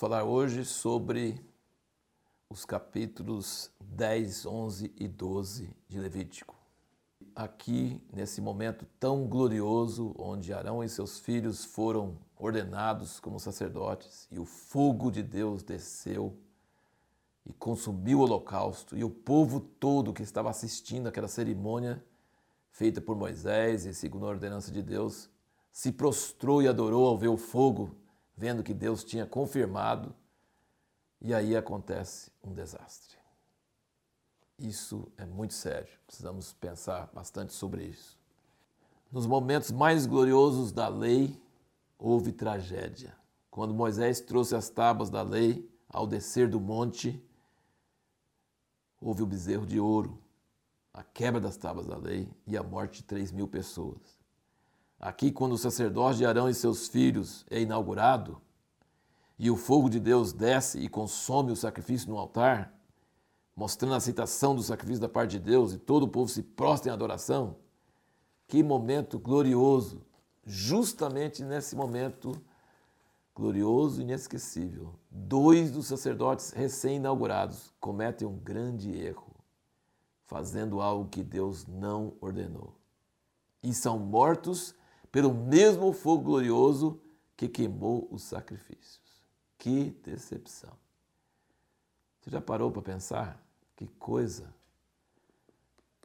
falar hoje sobre os capítulos 10, 11 e 12 de Levítico. Aqui, nesse momento tão glorioso, onde Arão e seus filhos foram ordenados como sacerdotes e o fogo de Deus desceu e consumiu o holocausto, e o povo todo que estava assistindo aquela cerimônia feita por Moisés e segundo a ordenança de Deus, se prostrou e adorou ao ver o fogo vendo que Deus tinha confirmado, e aí acontece um desastre. Isso é muito sério, precisamos pensar bastante sobre isso. Nos momentos mais gloriosos da lei, houve tragédia. Quando Moisés trouxe as tábuas da lei, ao descer do monte, houve o bezerro de ouro, a quebra das tábuas da lei e a morte de três mil pessoas. Aqui, quando o sacerdote de Arão e seus filhos é inaugurado, e o fogo de Deus desce e consome o sacrifício no altar, mostrando a aceitação do sacrifício da parte de Deus, e todo o povo se prostra em adoração, que momento glorioso! Justamente nesse momento glorioso e inesquecível, dois dos sacerdotes recém-inaugurados cometem um grande erro, fazendo algo que Deus não ordenou. E são mortos pelo mesmo fogo glorioso que queimou os sacrifícios. Que decepção! Você já parou para pensar? Que coisa!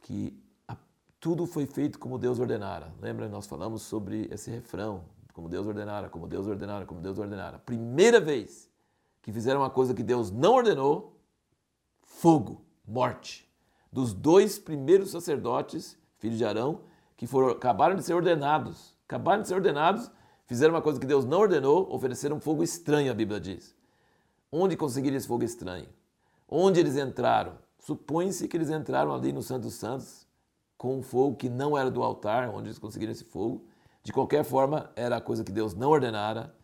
Que a, tudo foi feito como Deus ordenara. Lembra? Nós falamos sobre esse refrão: como Deus ordenara, como Deus ordenara, como Deus ordenara. Primeira vez que fizeram uma coisa que Deus não ordenou: fogo, morte. Dos dois primeiros sacerdotes, filhos de Arão, que foram, acabaram de ser ordenados acabaram de ser ordenados, fizeram uma coisa que Deus não ordenou, ofereceram fogo estranho, a Bíblia diz. Onde conseguiram esse fogo estranho? Onde eles entraram? Supõe-se que eles entraram ali no Santo Santos com um fogo que não era do altar, onde eles conseguiram esse fogo. De qualquer forma, era a coisa que Deus não ordenara.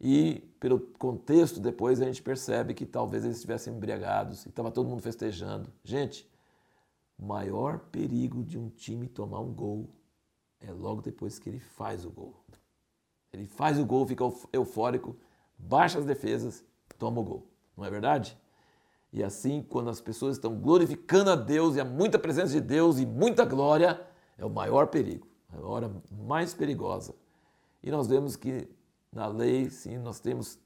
E pelo contexto depois a gente percebe que talvez eles estivessem embriagados e estava todo mundo festejando. Gente, maior perigo de um time tomar um gol é logo depois que ele faz o gol. Ele faz o gol, fica eufórico, baixa as defesas, toma o gol. Não é verdade? E assim, quando as pessoas estão glorificando a Deus e há muita presença de Deus e muita glória, é o maior perigo, é a hora mais perigosa. E nós vemos que na lei, sim, nós temos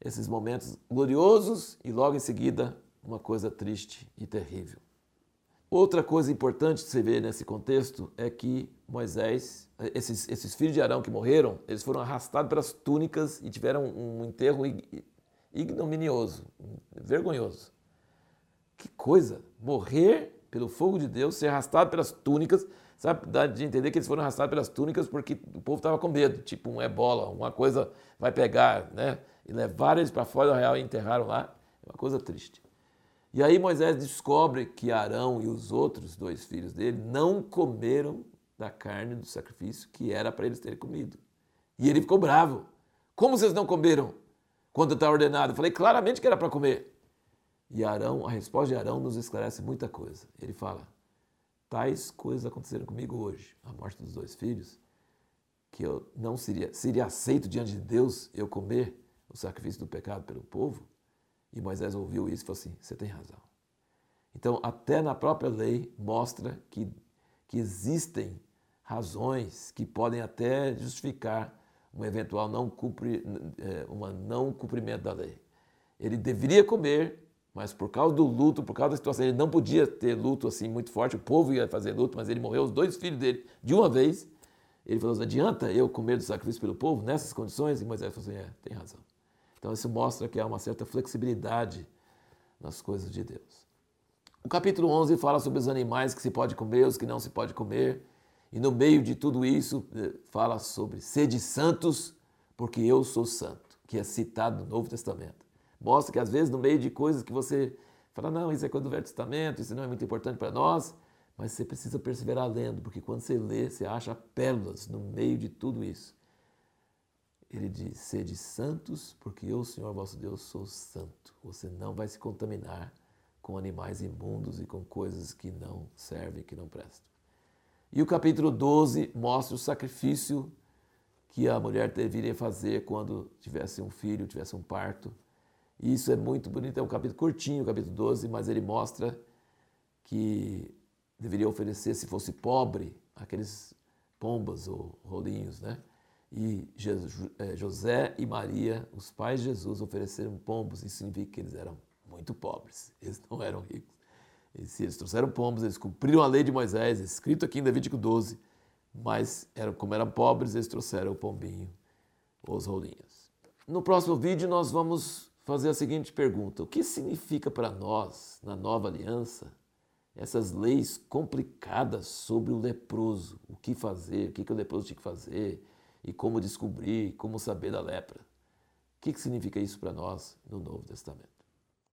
esses momentos gloriosos e logo em seguida uma coisa triste e terrível. Outra coisa importante de você ver nesse contexto é que Moisés, esses, esses filhos de Arão que morreram, eles foram arrastados pelas túnicas e tiveram um enterro ignominioso, vergonhoso. Que coisa! Morrer pelo fogo de Deus, ser arrastado pelas túnicas, sabe? Dá de entender que eles foram arrastados pelas túnicas porque o povo estava com medo, tipo um ebola, uma coisa vai pegar, né? E levaram eles para fora do real e enterraram lá. É uma coisa triste. E aí Moisés descobre que Arão e os outros dois filhos dele não comeram da carne do sacrifício que era para eles terem comido. E ele ficou bravo. Como vocês não comeram quando está ordenado? Eu falei claramente que era para comer. E Arão, a resposta de Arão nos esclarece muita coisa. Ele fala: tais coisas aconteceram comigo hoje, a morte dos dois filhos, que eu não seria, seria aceito diante de Deus eu comer o sacrifício do pecado pelo povo? E Moisés ouviu isso e falou assim: você tem razão. Então, até na própria lei mostra que, que existem razões que podem até justificar um eventual não, cumpri, é, uma não cumprimento da lei. Ele deveria comer, mas por causa do luto, por causa da situação, ele não podia ter luto assim muito forte, o povo ia fazer luto, mas ele morreu, os dois filhos dele, de uma vez. Ele falou assim, adianta eu comer do sacrifício pelo povo nessas condições? E Moisés falou assim, é, tem razão. Então isso mostra que há uma certa flexibilidade nas coisas de Deus. O capítulo 11 fala sobre os animais que se pode comer, os que não se pode comer. E no meio de tudo isso eh, fala sobre sede santos, porque eu sou santo, que é citado no Novo Testamento. Mostra que às vezes no meio de coisas que você fala, não, isso é coisa do Velho Testamento, isso não é muito importante para nós, mas você precisa perseverar lendo, porque quando você lê, você acha pérolas no meio de tudo isso ele diz: Sede santos, porque eu, Senhor vosso Deus, sou santo. Você não vai se contaminar com animais imundos e com coisas que não servem, que não prestam. E o capítulo 12 mostra o sacrifício que a mulher deveria fazer quando tivesse um filho, tivesse um parto. E isso é muito bonito, é um capítulo curtinho, o capítulo 12, mas ele mostra que deveria oferecer, se fosse pobre, aqueles pombas ou rolinhos, né? E é, José e Maria, os pais de Jesus, ofereceram pombos. Isso significa que eles eram muito pobres, eles não eram ricos. E se eles trouxeram pombos, eles cumpriram a lei de Moisés, escrito aqui em Levítico 12, mas eram, como eram pobres, eles trouxeram o pombinho, os rolinhos. No próximo vídeo nós vamos fazer a seguinte pergunta: o que significa para nós, na nova aliança, essas leis complicadas sobre o leproso? O que fazer, o que, que o leproso tinha que fazer, e como descobrir, como saber da lepra? O que, significa isso para nós no Novo Testamento?